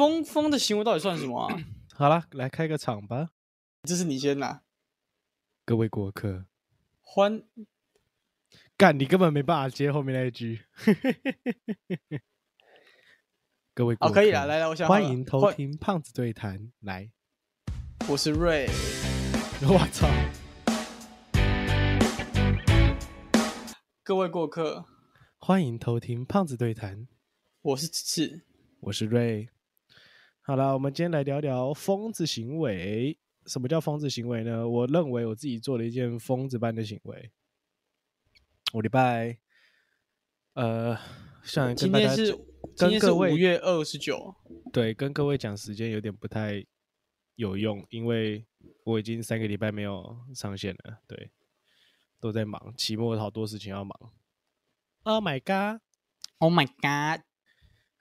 疯疯的行为到底算什么啊？好了，来开个场吧，这是你先拿，各位过客。欢干，你根本没办法接后面那一句。各位过哦，客，可以了，来来，我想好了欢迎偷欢听胖子对谈。来，我是瑞，我操，各位过客，欢迎偷听胖子对谈。我是次，我是瑞。好了，我们今天来聊聊疯子行为。什么叫疯子行为呢？我认为我自己做了一件疯子般的行为。我礼拜，呃，想跟今天是大家今天是跟各位五月二十九，对跟各位讲时间有点不太有用，因为我已经三个礼拜没有上线了，对，都在忙，期末好多事情要忙。Oh my god！Oh my god！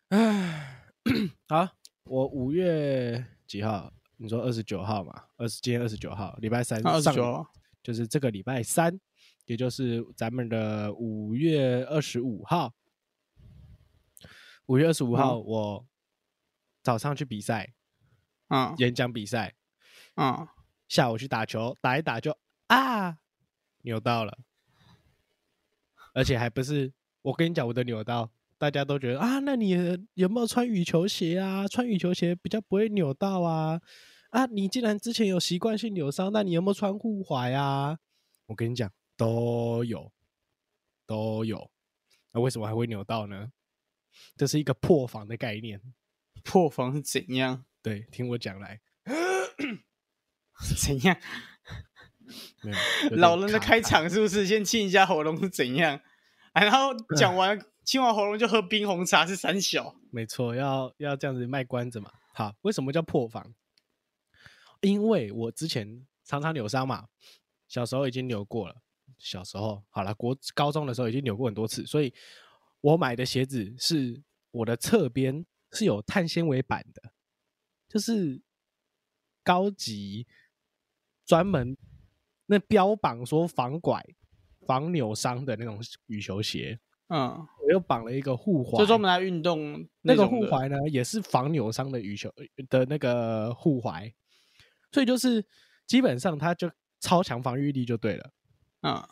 唉，好，我五月几号？你说二十九号嘛？二十今天二十九号，礼拜三上九，就是这个礼拜三，也就是咱们的五月二十五号。五月二十五号，嗯我早上去比赛，嗯演讲比赛，嗯，下午去打球，打一打就啊扭到了，而且还不是我跟你讲我的扭到，大家都觉得啊，那你有没有穿羽球鞋啊？穿羽球鞋比较不会扭到啊。啊，你既然之前有习惯性扭伤，那你有没有穿护踝啊？我跟你讲，都有，都有。那为什么还会扭到呢？这是一个破防的概念。破防是怎样？对，听我讲来。怎样？没有 有老人的开场是不是先清一下喉咙是怎样？啊然后讲 完清完喉咙就喝冰红茶是三小，没错，要要这样子卖关子嘛。好，为什么叫破防？因为我之前常常扭伤嘛，小时候已经扭过了。小时候好了，国高中的时候已经扭过很多次，所以我买的鞋子是我的侧边是有碳纤维板的，就是高级专门那标榜说防拐、防扭伤的那种羽球鞋。嗯，我又绑了一个护踝，就专门来运动那个，护踝呢，也是防扭伤的羽球的那个护踝，所以就是基本上它就超强防御力就对了。嗯，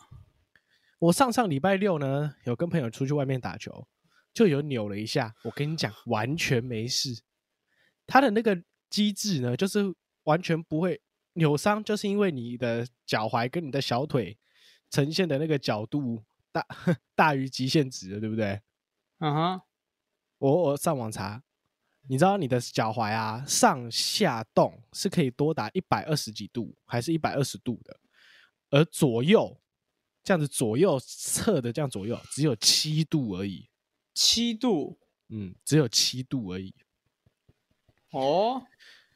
我上上礼拜六呢，有跟朋友出去外面打球，就有扭了一下。我跟你讲，完全没事。它的那个机制呢，就是完全不会扭伤，就是因为你的脚踝跟你的小腿呈现的那个角度大 大于极限值了，对不对？嗯哼，我我上网查，你知道你的脚踝啊上下动是可以多达一百二十几度，还是一百二十度的，而左右这样子左右侧的这样左右只有七度而已，七度？嗯，只有七度而已。哦，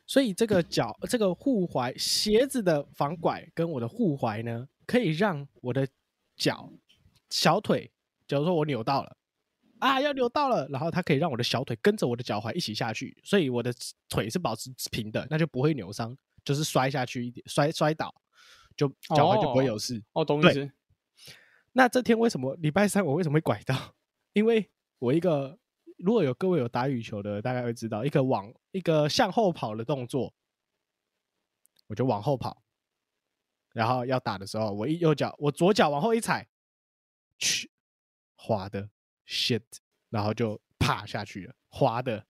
所以这个脚这个护踝鞋子的防拐跟我的护踝呢，可以让我的脚小腿，假如说我扭到了啊，要扭到了，然后它可以让我的小腿跟着我的脚踝一起下去，所以我的腿是保持平的，那就不会扭伤，就是摔下去一点，摔摔倒，就脚踝就不会有事。哦，懂意思，那这天为什么礼拜三我为什么会拐到？因为我一个如果有各位有打羽球的，大概会知道一个往一个向后跑的动作，我就往后跑，然后要打的时候，我一右脚我左脚往后一踩，去滑的 shit，然后就啪下去了，滑的。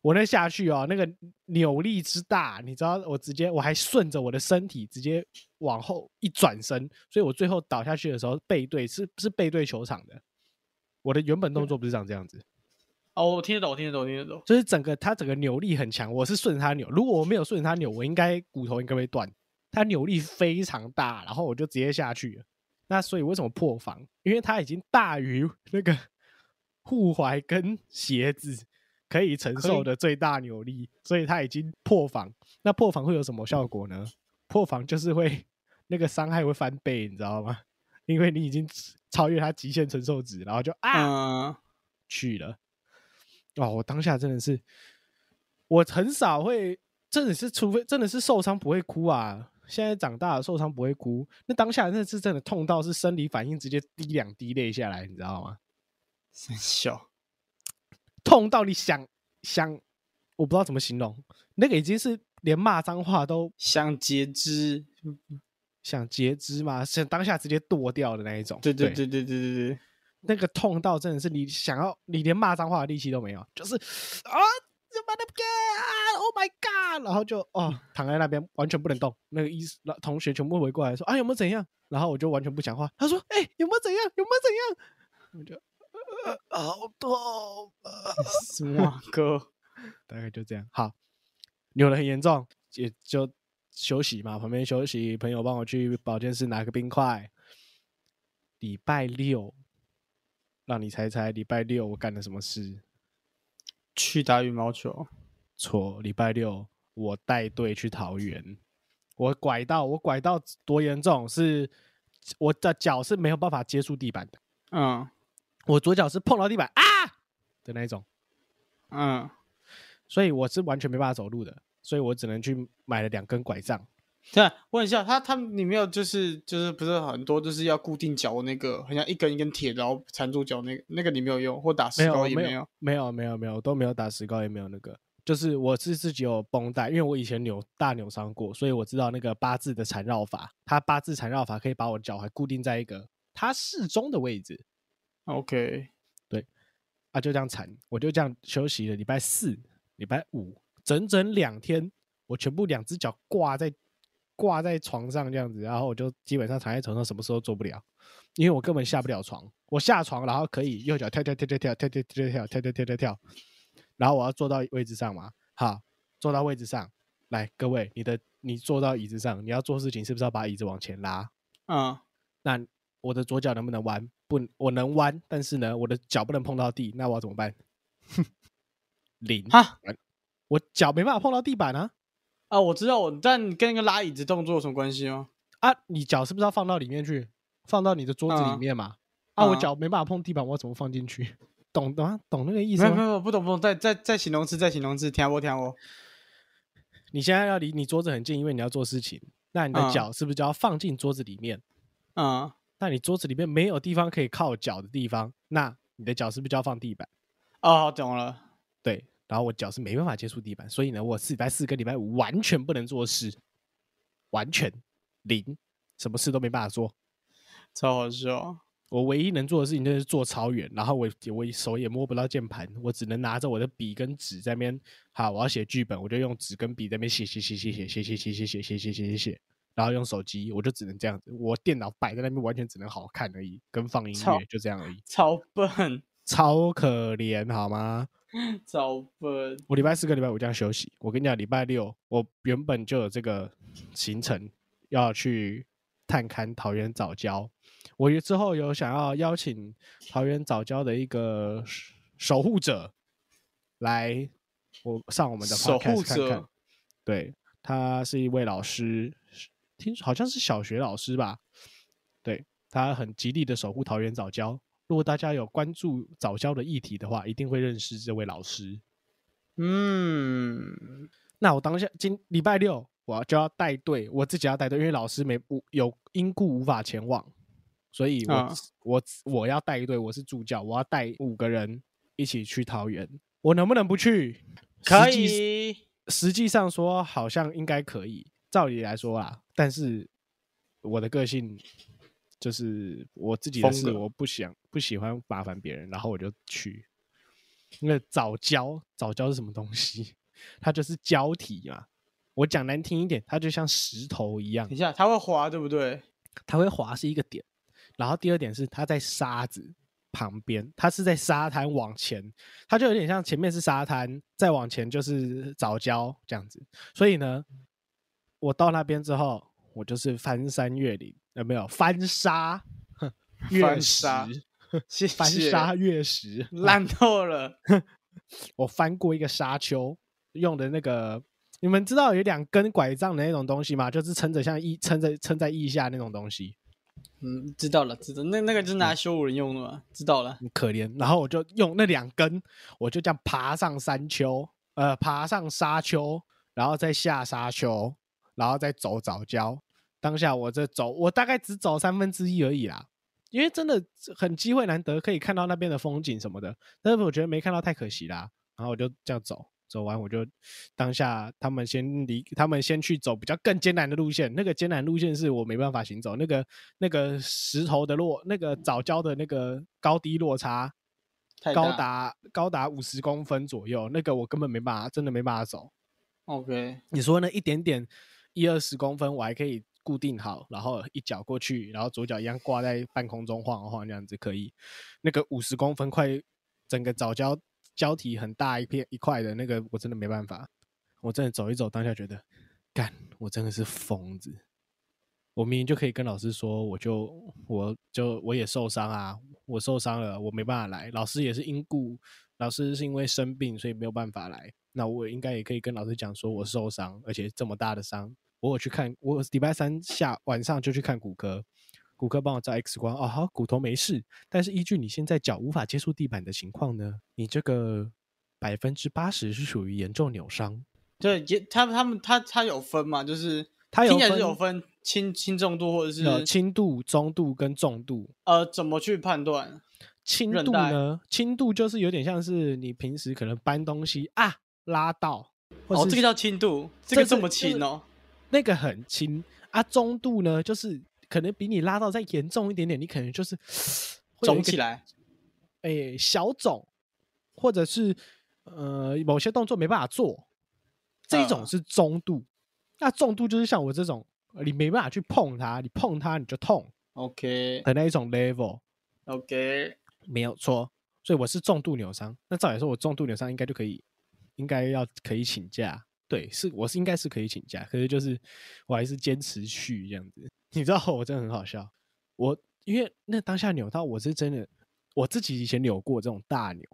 我那下去哦，那个扭力之大，你知道，我直接我还顺着我的身体直接往后一转身，所以我最后倒下去的时候背对是是背对球场的。我的原本动作不是长这样子，哦，我听得懂，我听得懂，我听得懂，就是整个他整个扭力很强，我是顺着他扭。如果我没有顺着他扭，我应该骨头应该会断。他扭力非常大，然后我就直接下去了。那所以为什么破防？因为它已经大于那个 护踝跟鞋子可以承受的最大扭力，所以它已经破防。那破防会有什么效果呢？破防就是会那个伤害会翻倍，你知道吗？因为你已经超越它极限承受值，然后就啊、嗯，去了。哦，我当下真的是，我很少会，真的是，除非真的是受伤不会哭啊。现在长大了，受伤不会哭，那当下那是真的痛到是生理反应直接滴两滴泪下来，你知道吗？三小，痛到你想想我不知道怎么形容，那个已经是连骂脏话都想截肢，想截肢嘛，想当下直接剁掉的那一种。对对对对对对对，那个痛到真的是你想要，你连骂脏话的力气都没有，就是 啊，怎么的啊，Oh my God！然后就哦躺在那边完全不能动。那个医同学全部围过来说啊有没有怎样？然后我就完全不讲话。他说哎有没有怎样？有没有怎样？我就呃好痛，什么哥？大概就这样。好，扭的很严重，也就休息嘛，旁边休息。朋友帮我去保健室拿个冰块。礼拜六，让你猜猜，礼拜六我干了什么事？去打羽毛球。错，礼拜六我带队去桃园。我拐到，我拐到多严重？是我的脚是没有办法接触地板的。嗯，我左脚是碰到地板啊的那种。嗯。所以我是完全没办法走路的，所以我只能去买了两根拐杖。对，问一下他，他你没有就是就是不是很多就是要固定脚那个，好像一根一根铁，然后缠住脚那个那个你没有用，或打石膏也没有，没有没有没有都没有打石膏也没有那个，就是我是自己有绷带，因为我以前扭大扭伤过，所以我知道那个八字的缠绕法，它八字缠绕法可以把我脚踝固定在一个它适中的位置。OK，对，啊就这样缠，我就这样休息了礼拜四。礼拜五整整两天，我全部两只脚挂在挂在床上这样子，然后我就基本上躺在床上，什么时候做不了，因为我根本下不了床。我下床，然后可以右脚跳跳跳跳跳跳跳跳跳跳跳跳跳跳，然后我要坐到位置上嘛，好，坐到位置上来，各位，你的你坐到椅子上，你要做事情是不是要把椅子往前拉？嗯，那我的左脚能不能弯？不，我能弯，但是呢，我的脚不能碰到地，那我要怎么办？零哈，我脚没办法碰到地板啊！啊，我知道，我但跟那个拉椅子动作有什么关系吗？啊，你脚是不是要放到里面去，放到你的桌子里面嘛？啊，我脚没办法碰地板，我怎么放进去？懂吗？懂那个意思吗？没有，不懂，不懂。再再再形容词，再形容词，听我听我。你现在要离你桌子很近，因为你要做事情，那你的脚是不是就要放进桌子里面？嗯，那你桌子里面没有地方可以靠脚的地方，那你的脚是不是就要放地板？哦，懂了。对，然后我脚是没办法接触地板，所以呢，我礼拜四跟礼拜五完全不能做事，完全零，什么事都没办法做，超好笑。我唯一能做的事情就是做超远，然后我我手也摸不到键盘，我只能拿着我的笔跟纸在那边，好，我要写剧本，我就用纸跟笔在那边写写写写写写写写写写写写写写写，然后用手机，我就只能这样子，我电脑摆在那边完全只能好看而已，跟放音乐就这样而已，超笨，超可怜，好吗？超笨！我礼拜四跟礼拜五这样休息。我跟你讲，礼拜六我原本就有这个行程要去探勘桃园早教。我之后有想要邀请桃园早教的一个守护者来，我上我们的守护者。对，他是一位老师，听好像是小学老师吧？对他很极力的守护桃园早教。如果大家有关注早教的议题的话，一定会认识这位老师。嗯，那我当下今礼拜六我就要带队，我自己要带队，因为老师没无有因故无法前往，所以我我我要带队，我是助教，我要带五个人一起去桃园。我能不能不去？可以。实际上说好像应该可以，照理来说啊，但是我的个性。就是我自己的事，我不想不喜欢麻烦别人，然后我就去。因为早教，早教是什么东西？它就是胶体嘛。我讲难听一点，它就像石头一样。等一下，它会滑，对不对？它会滑是一个点，然后第二点是它在沙子旁边，它是在沙滩往前，它就有点像前面是沙滩，再往前就是早教这样子。所以呢，我到那边之后，我就是翻山越岭。有没有翻沙？翻沙，翻沙越石，烂透了。我翻过一个沙丘，用的那个，你们知道有两根拐杖的那种东西吗？就是撑着像一，撑着撑在腋下那种东西。嗯，知道了，知道。那那个就是拿修武人用的吗？知道了。很可怜。然后我就用那两根，我就这样爬上山丘，呃，爬上沙丘，然后再下沙丘，然后再走早教。当下我这走，我大概只走三分之一而已啦，因为真的很机会难得，可以看到那边的风景什么的。但是我觉得没看到太可惜啦，然后我就这样走，走完我就当下他们先离，他们先去走比较更艰难的路线。那个艰难路线是我没办法行走，那个那个石头的落，那个早教的那个高低落差高达高达五十公分左右，那个我根本没办法，真的没办法走。OK，你说那一点点一二十公分，我还可以固定好，然后一脚过去，然后左脚一样挂在半空中晃晃，这样子可以。那个五十公分快整个早教。胶体很大一片一块的那个，我真的没办法。我真的走一走，当下觉得，干，我真的是疯子。我明明就可以跟老师说，我就我就我也受伤啊，我受伤了，我没办法来。老师也是因故，老师是因为生病，所以没有办法来。那我应该也可以跟老师讲，说我受伤，而且这么大的伤，我有去看，我礼拜三下晚上就去看骨科。骨科帮我照 X 光，哦好，骨头没事，但是依据你现在脚无法接触地板的情况呢，你这个百分之八十是属于严重扭伤。对，也他他们他他有分嘛，就是他有分有分轻轻重度或者是轻度、中度跟重度。呃，怎么去判断轻度呢？轻度就是有点像是你平时可能搬东西啊拉到，哦，这个叫轻度，这个这么轻哦，那个很轻啊。中度呢，就是。可能比你拉到再严重一点点，你可能就是 肿起来，哎，小肿，或者是呃某些动作没办法做，这种是中度。那重度就是像我这种，你没办法去碰它，你碰它你就痛，OK 的那一种 level，OK 没有错。所以我是重度扭伤。那照理说，我重度扭伤应该就可以，应该要可以请假。对，是我是应该是可以请假，可是就是我还是坚持去这样子。你知道我真的很好笑，我因为那当下扭到我是真的，我自己以前扭过这种大扭，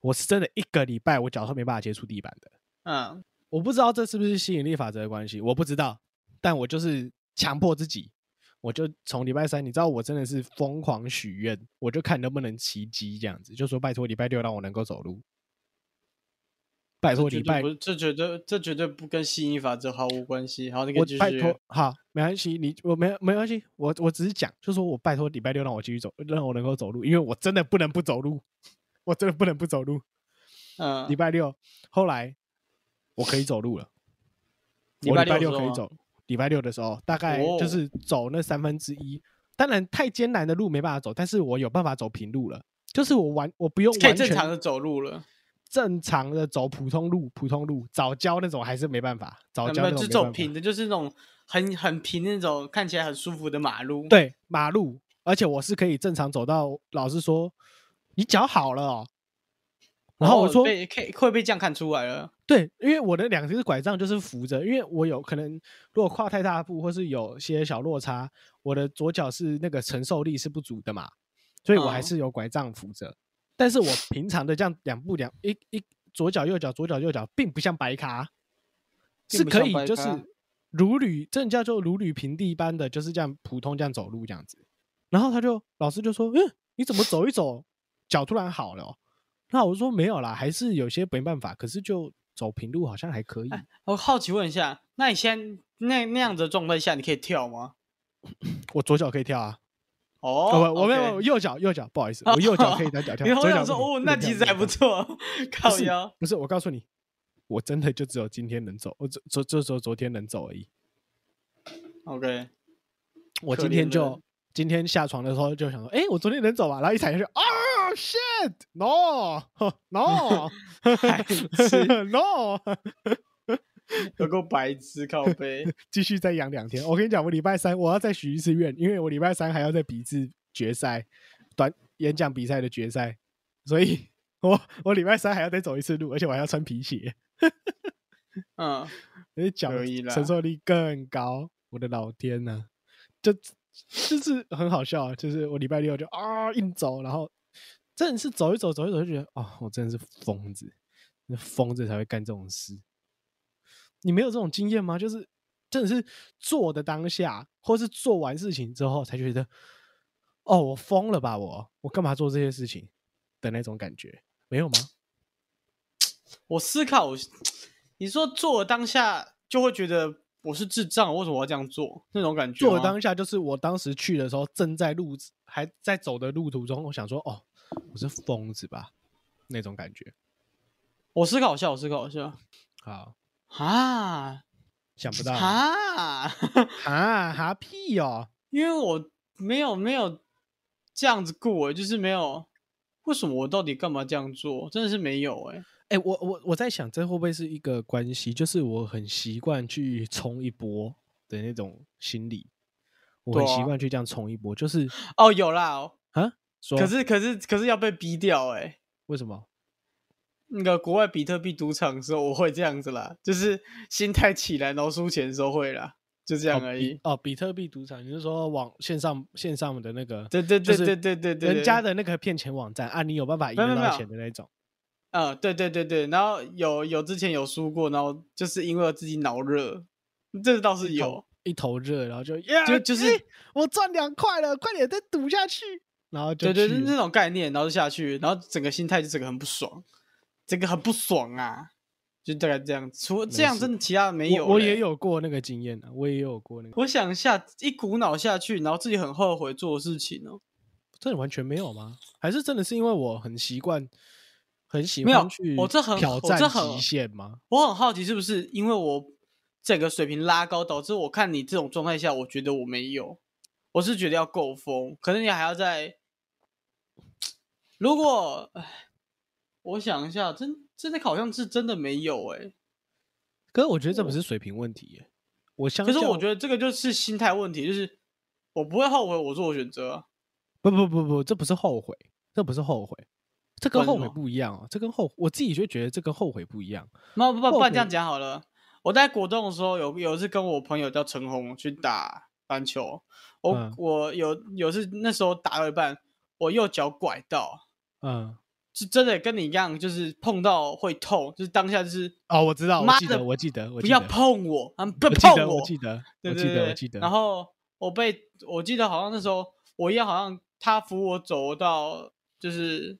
我是真的一个礼拜我脚上没办法接触地板的。嗯，我不知道这是不是吸引力法则的关系，我不知道，但我就是强迫自己，我就从礼拜三，你知道我真的是疯狂许愿，我就看能不能奇迹这样子，就说拜托礼拜六让我能够走路。拜托，礼拜这绝对这绝对不跟吸引力法则毫无关系。好，那个我拜托，好，没关系，你我没没关系，我我只是讲，就说我拜托礼拜六让我继续走，让我能够走路，因为我真的不能不走路，我真的不能不走路。嗯，礼拜六后来我可以走路了，礼拜六可以走。礼拜六的时候，大概就是走那三分之一，当然太艰难的路没办法走，但是我有办法走平路了，就是我完我不用可以正常的走路了。正常的走普通路，普通路早教那种还是没办法。早教那种走平的，就是那种很很平那种看起来很舒服的马路。对，马路，而且我是可以正常走到。老师说你脚好了哦，然后我说被可以会被这样看出来了。对，因为我的两只拐杖就是扶着，因为我有可能如果跨太大步或是有些小落差，我的左脚是那个承受力是不足的嘛，所以我还是有拐杖扶着。但是我平常的这样两步两一一左脚右脚左脚右脚，并不像白卡，是可以就是如履正叫做如履平地般的就是这样普通这样走路这样子。然后他就老师就说：“嗯，你怎么走一走脚突然好了？”那我说：“没有啦，还是有些没办法。可是就走平路好像还可以。”我好奇问一下，那你先那那样子的状态下，你可以跳吗？我左脚可以跳啊。哦，我我没有右脚，右脚不好意思，我右脚可以单脚跳。你好想说哦，那其实还不错，靠腰。不是，我告诉你，我真的就只有今天能走，我昨昨就昨昨天能走而已。OK，我今天就今天下床的时候就想说，哎，我昨天能走吧，然后一踩下去，啊，shit，no，no，no。有够白痴，靠背，继续再养两天。我跟你讲，我礼拜三我要再许一次愿，因为我礼拜三还要再比一次决赛，短演讲比赛的决赛，所以我我礼拜三还要再走一次路，而且我还要穿皮鞋。嗯，因为脚承受力更高。我的老天呐，就就是很好笑，就是我礼拜六就啊硬走，然后真的是走一走走一走就觉得，哦，我真的是疯子，那疯子才会干这种事。你没有这种经验吗？就是真的是做的当下，或是做完事情之后才觉得，哦，我疯了吧？我我干嘛做这些事情的那种感觉，没有吗？我思考，你说做的当下就会觉得我是智障，为什么要这样做？那种感觉，做的当下就是我当时去的时候正在路还在走的路途中，我想说，哦，我是疯子吧？那种感觉。我思考一下，我思考一下。好，啊想不到啊啊！啊哈屁哦，因为我没有没有这样子过，就是没有。为什么我到底干嘛这样做？真的是没有哎、哎、我我我在想，这会不会是一个关系？就是我很习惯去冲一波的那种心理，我很习惯去这样冲一波，就是哦，有啦、哦，啊，说可是可是可是要被逼掉哎、为什么？那个国外比特币赌场的时候，我会这样子啦，就是心态起来，然后输钱的时候会啦，就这样哦而已。比哦，比特币赌场，你是说网线上线上的那个，对对对对对对对，人家的那个骗钱网站啊，你有办法赢得到钱的那种。嗯，对对对对，然后有有之前有输过，然后就是因为自己脑热，这倒是一头有，一头热，然后就呀就就是哎我赚两块了，快点再赌下去，然后就对对对，那种概念，然后就下去，然后整个心态就整个很不爽，整个很不爽啊，就大概这样。除了这样，真的其他的没有。我我也。有过那个经验啊，我也有过那个，我想一下，一股脑下去，然后自己很后悔做的事情哦。真的完全没有吗？还是真的是因为我很习惯，很喜欢去我这很挑战极限吗？我很好奇，是不是因为我整个水平拉高，导致我看你这种状态下，我觉得我没有，我是觉得要够疯，可能你还要再。如果，唉我想一下，真真的好像是真的没有哎、可是我觉得这不是水平问题耶，我相可是我觉得这个就是心态问题，就是我不会后悔我做的选择啊。不不不不，这不是后悔，这不是后悔，这跟后悔不一样哦，这跟后我自己就觉得这跟后悔不一样。那不不不然这样讲好了，我在国中的时候有有一次跟我朋友叫陈红去打篮球，我、嗯我有有次那时候打到一半，我右脚拐到，嗯，是真的跟你一样，就是碰到会痛，就是当下就是哦，我知道，我记得，我记得，我不要碰我，啊，不要我记得，碰我，我记得，我记得，记得。然后我被我记得好像那时候我一样，好像他扶我走到就是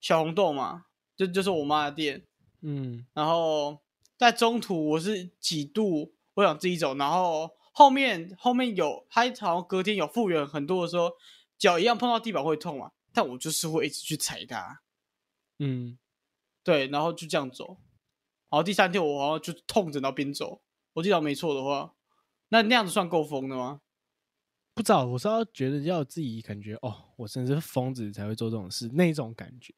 小红豆嘛，就就是我妈的店，嗯，然后在中途我是几度我想自己走，然后后面后面有他好像隔天有复原很多的时候，脚一样碰到地板会痛嘛，但我就是会一直去踩它，嗯，对，然后就这样走，然后第三天我好像就痛着然后边走，我记得没错的话，那那样子算够疯的吗？不知道，我是要觉得要自己感觉哦，我真的是疯子才会做这种事，那种感觉，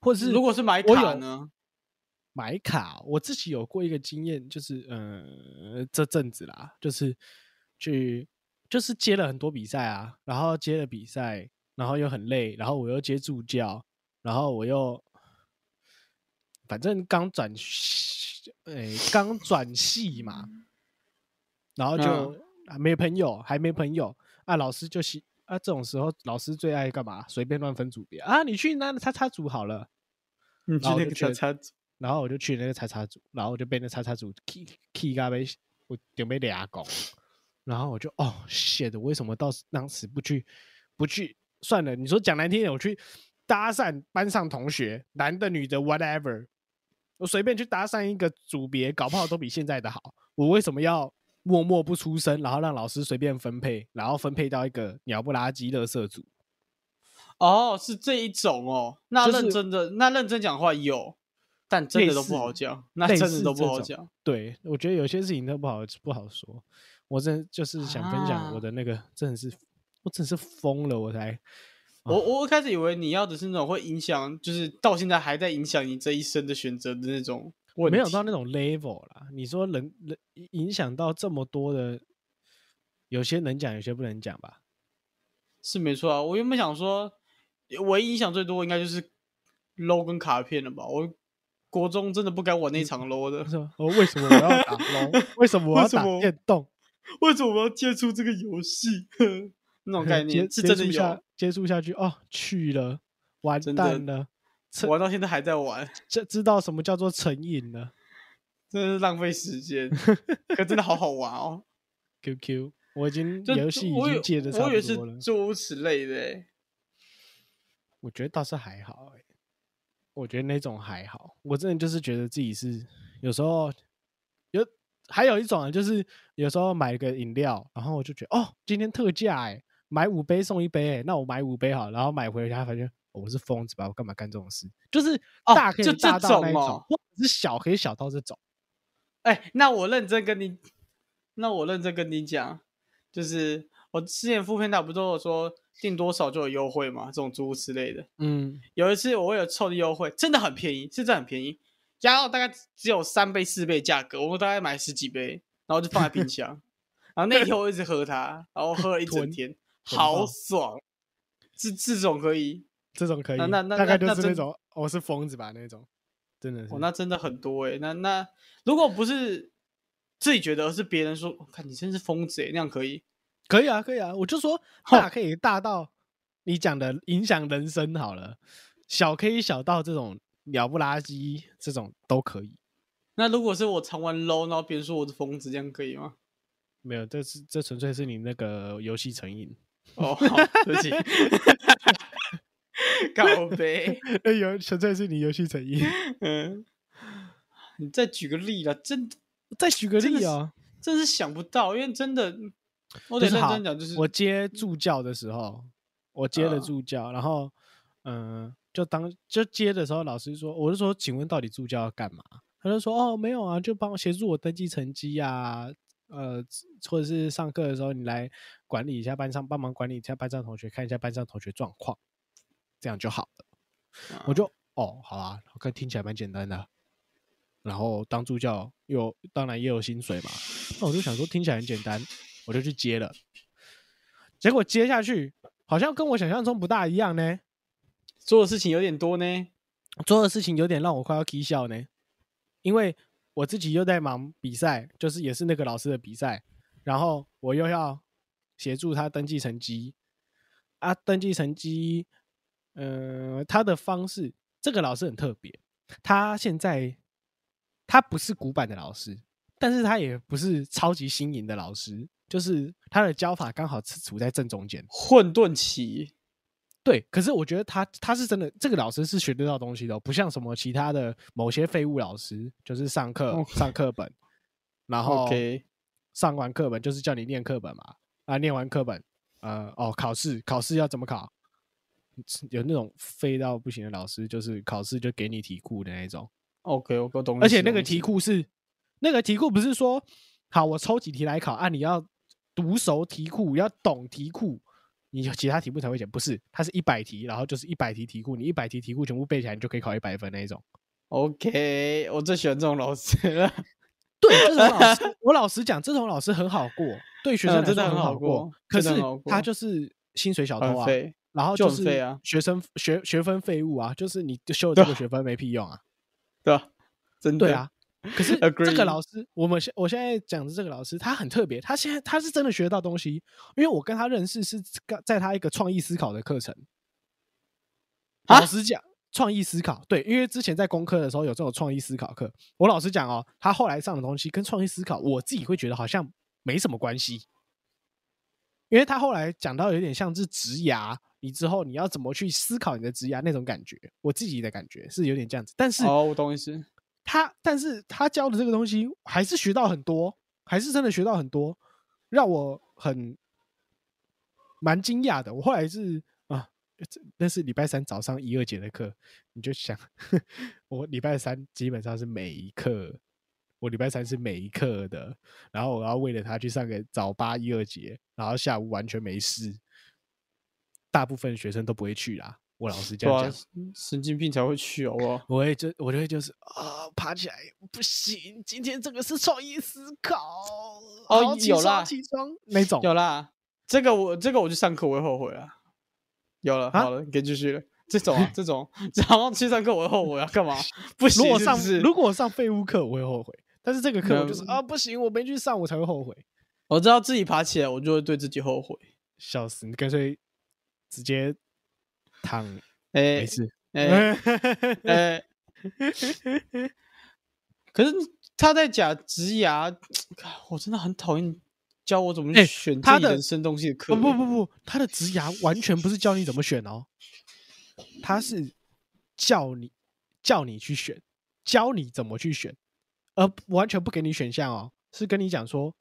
或者是如果是买卡呢？买卡，我自己有过一个经验，就是呃这阵子啦，就是去就是接了很多比赛啊，然后接了比赛，然后又很累，然后我又接助教，然后我又反正刚转系，诶、刚转系嘛，然后就、嗯啊没朋友，还没朋友啊，老师就喜啊这种时候老师最爱干嘛？随便乱分组别啊，你去那叉叉组好了。你去那个叉叉组，然后我就去那个叉叉组，然后我就被那叉叉组 key key 嘎被我顶被俩拱，然后我就哦 shit，为什么到时当时不去不去算了？你说讲难听点，我去搭讪班上同学，男的女的 whatever，我随便去搭讪一个组别，搞不好都比现在的好。我为什么要默默不出声，然后让老师随便分配，然后分配到一个鸟不拉几垃圾组？哦，是这一种哦。那就是认真的，那认真讲话有，但真的都不好讲，那真的都不好讲。对，我觉得有些事情都不好不好说。我真就是想分享啊我的那个，真的是我真的是疯了，我才我我一开始以为你要的是那种会影响，就是到现在还在影响你这一生的选择的那种我。没想到那种 level 啦。你说能能影响到这么多的，有些能讲，有些不能讲吧？是没错啊。我原本想说，唯一影响最多应该就是 low 跟卡片了吧。我国中真的不该玩那场 low 的？我为什么我要打 low？为什么我要打电动？为什么我要接触这个游戏？那种概念是真的有，接触下去哦，去了，完蛋了，成玩到现在还在玩，这知道什么叫做成瘾了。真的是浪费时间。可真的好好玩哦。QQ，我已经就游戏已经戒的差我以为是不多了。诸如此类的欸。我觉得倒是还好、欸，我觉得那种还好。我真的就是觉得自己是有时候有，还有一种啊，就是有时候买个饮料，然后我就觉得哦，今天特价哎、买五杯送一杯哎、那我买五杯好，然后买回家发现我是疯子吧？我干嘛干这种事？就是哦大可以大到那一种哦或者是小可以小到这种。哎、那我认真跟你，那我认真跟你讲，就是我之前副片大不都有说订多少就有优惠嘛，这种诸如此类的。嗯，有一次我为了凑的优惠，真的很便宜，是真的很便宜，加到大概只有三倍四倍价格，我大概买十几杯，然后就放在冰箱，然后那天我一直喝它，然后喝了一整天，囤好爽。这这种可以，这种可以，那那那大概就是那种我是疯子吧那种，真的是。哦，那真的很多诶、那那如果不是自己觉得，而是别人说，我看你真是疯子诶、欸那样可以。可以啊，可以啊，我就说 大可以大到你讲的影响人生好了，小可以小到这种鸟不拉几这种都可以。那如果是我常玩 low，然后别人说我是疯子，这样可以吗？没有，这是这纯粹是你那个游戏成瘾。哦，好，对不起，告杯。有纯粹是你游戏成瘾。嗯，你再举个例啦，真再举个例啊，真是想不到，因为真的，我得认真讲，就是我接助教的时候，我接了嗯助教，然后嗯、就当就接的时候，老师说，我就说，请问到底助教要干嘛？他就说，哦，没有啊，就帮我协助我登记成绩呀、呃，或者是上课的时候你来管理一下班上，帮忙管理一下班上同学，看一下班上同学状况，这样就好了。我啊就哦，好啊，我看听起来蛮简单的啊。然后当助教又当然也有薪水嘛，那我就想说听起来很简单，我就去接了。结果接下去好像跟我想象中不大一样呢，做的事情有点多呢。做的事情有点让我快要啼笑呢，因为我自己又在忙比赛，就是也是那个老师的比赛，然后我又要协助他登记成绩。啊，登记成绩，呃，他的方式，这个老师很特别，他现在他不是古板的老师，但是他也不是超级新颖的老师，就是他的教法刚好是处在正中间。混沌期，对，可是我觉得他他是真的，这个老师是学得到东西的哦、不像什么其他的某些废物老师，就是上课、哦上课本，然后上完课本就是叫你念课本嘛，啊，念完课本，呃，哦，考试考试要怎么考？有那种废到不行的老师，就是考试就给你题库的那种，OK，我我懂你而且那个题库是那个题库不是说好我抽几题来考啊，你要读熟题库，要懂题库，你其他题目才会写，不是，它是一百题，然后就是一百题题库，你一百题题库全部背起来，你就可以考一百分那一种。OK，我最喜欢这种老师了。对，这种老师，我老实讲，这种老师很好过，对学生嗯真的很好过可是他就是薪水小偷啊，然后就是学生学学分废物啊，就是你修这个学分没屁用啊。对吧？真的对啊，可是这个老师，我们现我现在讲的这个老师，他很特别，他现在他是真的学到东西，因为我跟他认识是在在他一个创意思考的课程。啊老实讲，创意思考对，因为之前在工科的时候有这种创意思考课，我老实讲哦，他后来上的东西跟创意思考，我自己会觉得好像没什么关系，因为他后来讲到有点像是职涯，你之后你要怎么去思考你的职涯那种感觉，我自己的感觉是有点这样子，但是哦，我懂意思。他，但是他教的这个东西还是学到很多，还是真的学到很多，让我很蛮惊讶的。我后来是那是礼拜三早上一二节的课，你就想，我礼拜三基本上是每一课，我礼拜三是每一课的，然后我要为了他去上个早八一二节，然后下午完全没事，大部分学生都不会去啦。我老实这样讲。，神经病才会去，好不好？我会就我就会就是啊，爬起来不行，今天这个是创意思考哦有啦起床 那种，有啦，这个我这个我去上课我会后悔啊。有了，啊好了，你可以继续了。这种啊，这种，然后去上课我会后悔啊，干嘛？不行，如果上如果我上废物课，我会后悔，但是这个课我就是啊不行，我没去上，我才会后悔，我知道自己爬起来，我就会对自己后悔。笑死！你干脆直接躺，哎没事。哎 哎，可是他在讲植牙，我真的很讨厌教我怎么哎去选他的人生东西的课。不不不不，他的职涯完全不是教你怎么选哦，他是叫你叫你去选，教你怎么去选，而完全不给你选项哦，是跟你讲说，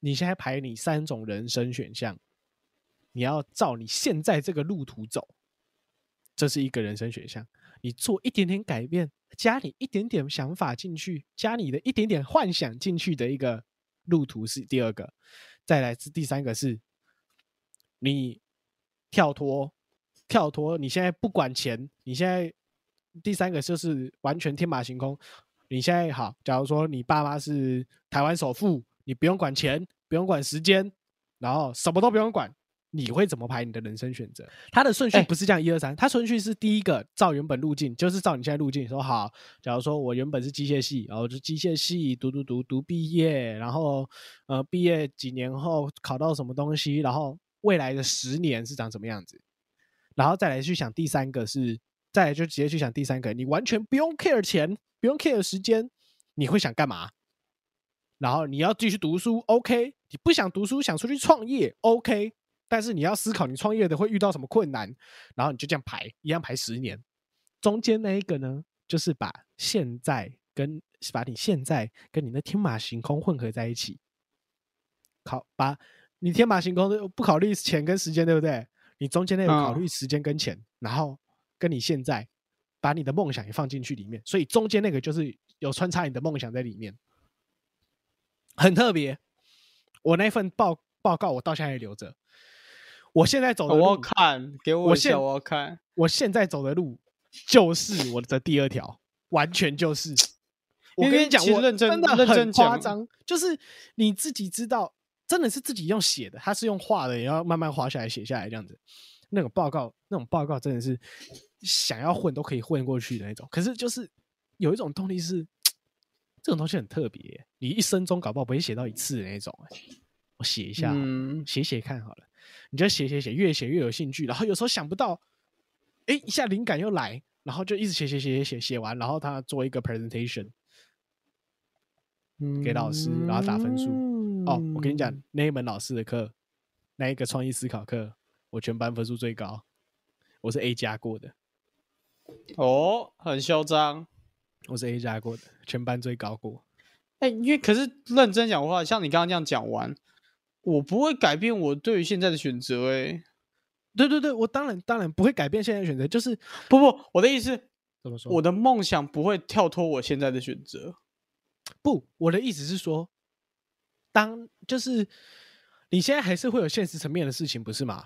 你现在排你三种人生选项，你要照你现在这个路途走，这是一个人生选项。你做一点点改变，加你一点点想法进去，加你的一点点幻想进去的一个路途是第二个。再来是第三个是，你跳脱跳脱，你现在不管钱，你现在第三个就是完全天马行空。你现在好，假如说你爸妈是台湾首富，你不用管钱，不用管时间，然后什么都不用管，你会怎么排你的人生选择？它的顺序不是这样一二三，它顺序是第一个照原本路径，就是照你现在路径说好。假如说我原本是机械系，然后就机械系读读读读毕业，然后呃毕业几年后考到什么东西，然后未来的十年是长什么样子，然后再来去想第三个是，再来就直接去想第三个，你完全不用 care 钱。不用 care 时间，你会想干嘛？然后你要继续读书，OK？你不想读书，想出去创业，OK？但是你要思考你创业的会遇到什么困难，然后你就这样排，一样排十年。中间那一个呢，就是把现在跟把你现在跟你的天马行空混合在一起，考把你天马行空的不考虑钱跟时间，对不对？你中间那个考虑时间跟钱，然后跟你现在。把你的梦想也放进去里面，所以中间那个就是有穿插你的梦想在里面，很特别。我那份报报告我到现在还留着。我现在走的路，我要看，给我一下，我要看。我现在走的路就是我的第二条，完全就是。我跟你讲，我认真真的很夸张，就是你自己知道，真的是自己用写的，他是用画的，也要慢慢画下来写下来这样子。那种报告，那种报告真的是。想要混都可以混过去的那种，可是就是有一种动力是，这种东西很特别，你一生中搞不好不会写到一次的那种。我写一下，写写看好了，你就写写写，越写越有兴趣，然后有时候想不到，哎，一下灵感又来，然后就一直写写写写写，写完，然后他做一个 presentation，给老师，然后打分数。哦，我跟你讲，那一门老师的课，那一个创意思考课，我全班分数最高，我是 A 加过的。哦，很嚣张！我是 A 加过的，全班最高过。哎，因为可是认真讲话，像你刚刚这样讲完，我不会改变我对于现在的选择。哎，对对对，我当然当然不会改变现在的选择。就是不不，我的意思怎么说？我的梦想不会跳脱我现在的选择。不，我的意思是说，当就是你现在还是会有现实层面的事情，不是吗？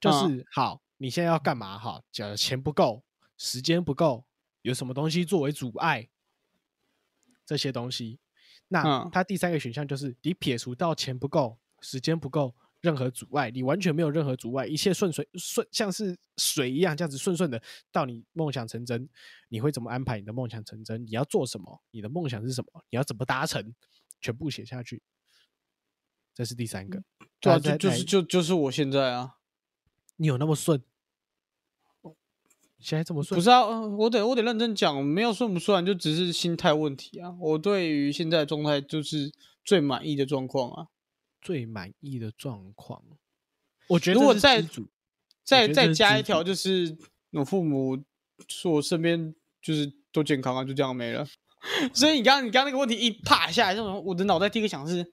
就是好，你现在要干嘛？哈，假如钱不够。时间不够，有什么东西作为阻碍？这些东西，那它第三个选项就是你撇除到钱不够、时间不够，任何阻碍，你完全没有任何阻碍，一切顺水顺，像是水一样这样子顺顺的到你梦想成真。你会怎么安排你的梦想成真？你要做什么？你的梦想是什么？你要怎么达成？全部写下去。这是第三个，对啊，就就是就就是我现在啊，你有那么顺？现在这么顺？不是啊，我得我得认真讲，没有算不算，就只是心态问题啊。我对于现在状态就是最满意的状况啊，最满意的状况。我觉得如果再再再加一条，就是我父母说我身边就是都健康啊，就这样没了。所以你刚刚你刚刚那个问题一啪下来，这种我的脑袋第一个想是，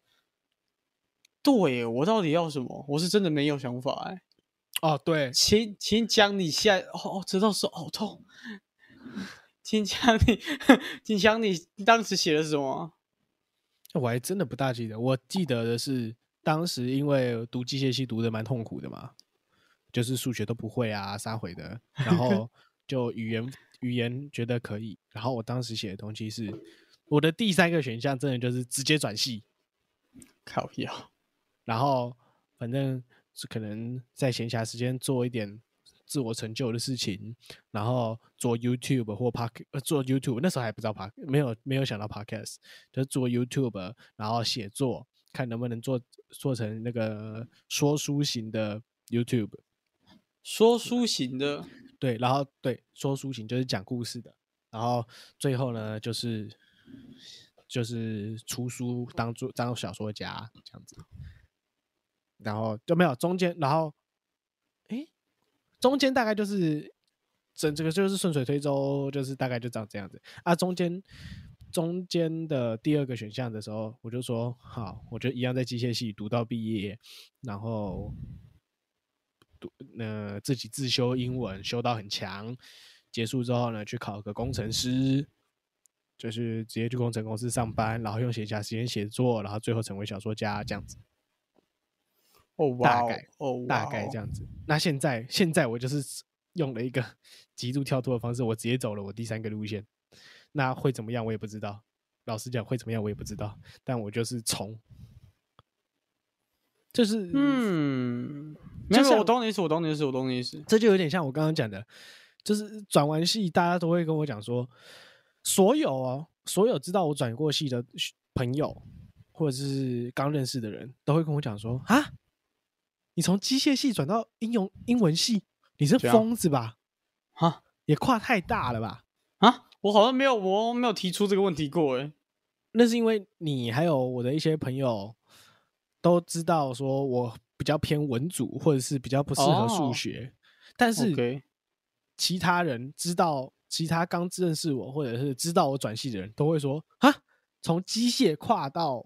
对我到底要什么？我是真的没有想法哎。哦，对，请请讲你现在哦，知道手好痛，请讲你，请讲你当时写的什么？我还真的不大记得，我记得的是当时因为读机械系读的蛮痛苦的嘛，就是数学都不会啊，三回的，然后 就语言语言觉得可以，然后我当时写的东西是我的第三个选项，真的就是直接转系，靠药，然后反正。是可能在闲暇时间做一点自我成就的事情，然后做 YouTube 或 Park 呃做 YouTube，那时候还不知道 Park，没有没有想到 Podcast，就是做 YouTube，然后写作，看能不能做做成那个说书型的 YouTube，说书型的，对，然后对说书型就是讲故事的，然后最后呢就是就是出书当做当小说家这样子。然后就没有中间，然后，哎，中间大概就是整这个就是顺水推舟，就是大概就长这样子啊。中间中间的第二个选项的时候，我就说好，我就一样在机械系读到毕业，然后读呃自己自修英文，修到很强，结束之后呢，去考个工程师，就是直接去工程公司上班，然后用闲暇时间写作，然后最后成为小说家这样子。哦大概哦，大概这样子。那现在现在我就是 用了一个 极度跳脱的方式，我直接走了我第三个路线。那会怎么样，我也不知道。老实讲，会怎么样我也不知道。但我就是冲，就是嗯，没有，像我懂你意思，我懂你意思，我懂你意思。这就有点像我刚刚讲的，就是转完系，大家都会跟我讲说，所有哦，所有知道我转过系的朋友，或者是刚认识的人，都会跟我讲说，啊，你从机械系转到应用英文系，你是疯子吧？哈？也跨太大了吧？啊，我好像没有，我没有提出这个问题过，哎，那是因为你还有我的一些朋友都知道，说我比较偏文组，或者是比较不适合数哦学，但是其他人知道，其他刚认识我或者是知道我转系的人都会说：啊，从机械跨到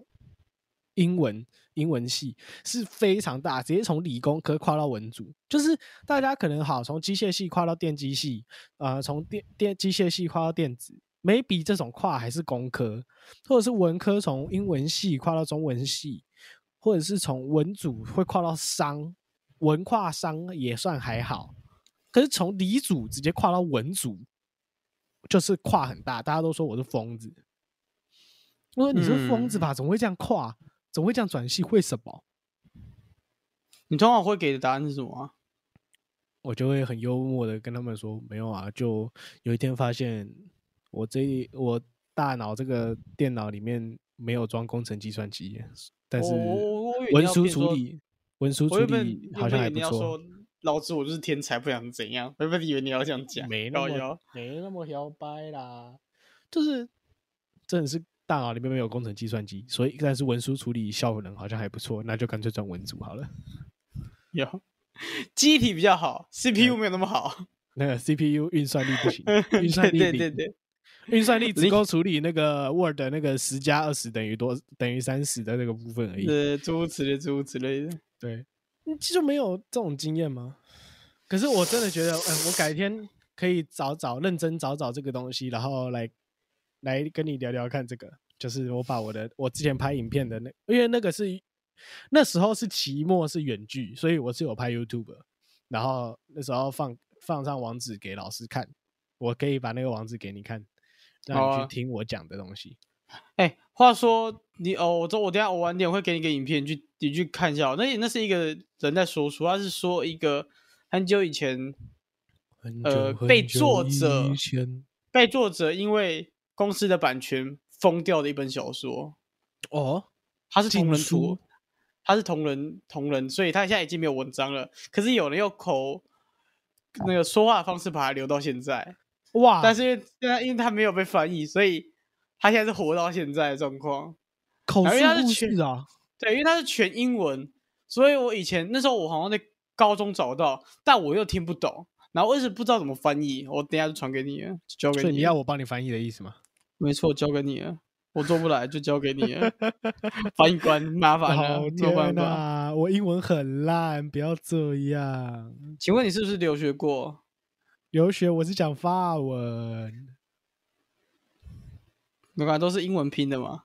英文英文系是非常大，直接从理工科跨到文组，就是大家可能好从机械系跨到电机系，呃，从电电机械系跨到电子，maybe 这种跨还是工科，或者是文科从英文系跨到中文系，或者是从文组会跨到商，文跨商也算还好。可是从理组直接跨到文组，就是跨很大，大家都说我是疯子。我说你是疯子吧？怎么会这样跨？怎么会这样转系？为什么？你通常会给的答案是什么啊？我就会很幽默的跟他们说，没有啊，就有一天发现我这一我大脑这个电脑里面没有装工程计算机，但是文书处理文书处理好像还不错老子我就是天才，不想怎样。我原本以为你要这样讲，没那么没那么摇摆啦，就是真的是大脑里面没有工程计算机，所以但是文书处理效能好像还不错，那就干脆转文组好了。有机体比较好，CPU 没有那么好。那个 CPU 运算力不行，对运算力对零对对，运算力只零够处理那个 Word 那个十加二十等于多等于三十的那个部分而已。呃，诸如此类，诸如此类的。对，你就没有这种经验吗？可是我真的觉得，嗯，我改天可以找找认真找找这个东西，然后来来跟你聊聊看这个。就是我把我的我之前拍影片的那，因为那个是那时候是期末是远距，所以我是有拍 YouTube，然后那时候放放上网址给老师看，我可以把那个网址给你看，让你去听我讲的东西。哎、话说你哦，我这我等下我晚点会给你个影片，你去你去看一下哦。那那是一个人在说书，他是说一个很久以前很呃被作者被作者因为公司的版权封掉的一本小说，哦，他是同人书图，他是同人同人，所以他现在已经没有文章了。可是有人用口那个说话的方式把它留到现在，哇！但是因为现在因为他没有被翻译，所以他现在是活到现在的状况。口述故全事啊，对，因为它是全英文，所以我以前那时候我好像在高中找到，但我又听不懂，然后我一直不知道怎么翻译。我等一下就传给你了，交给你。所以你要我帮你翻译的意思吗？没错，交给你了。我做不来就交给你了，翻译官麻烦了，哦没有办法。我英文很烂，不要这样。请问你是不是留学过？留学我是讲法文，没关系，都是英文拼的嘛。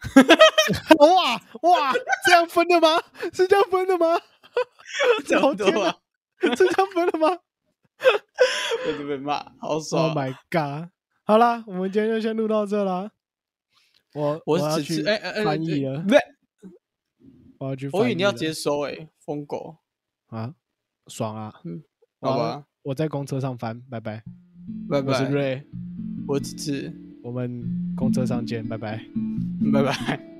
哇哇，这样分的吗？是这样分的吗？差好天哪不多啊，是这样分的吗我就被骂，好爽。？Oh my god！好啦，我们今天就先录到这啦。我我要去只是哎哎哎，翻译了，不对，我要去。我以为你要接收哎，疯狗，啊，爽啊！好好吧，我在公车上翻，拜拜。拜拜我是拜。瑞，我只是我们公车上见，拜拜。拜拜。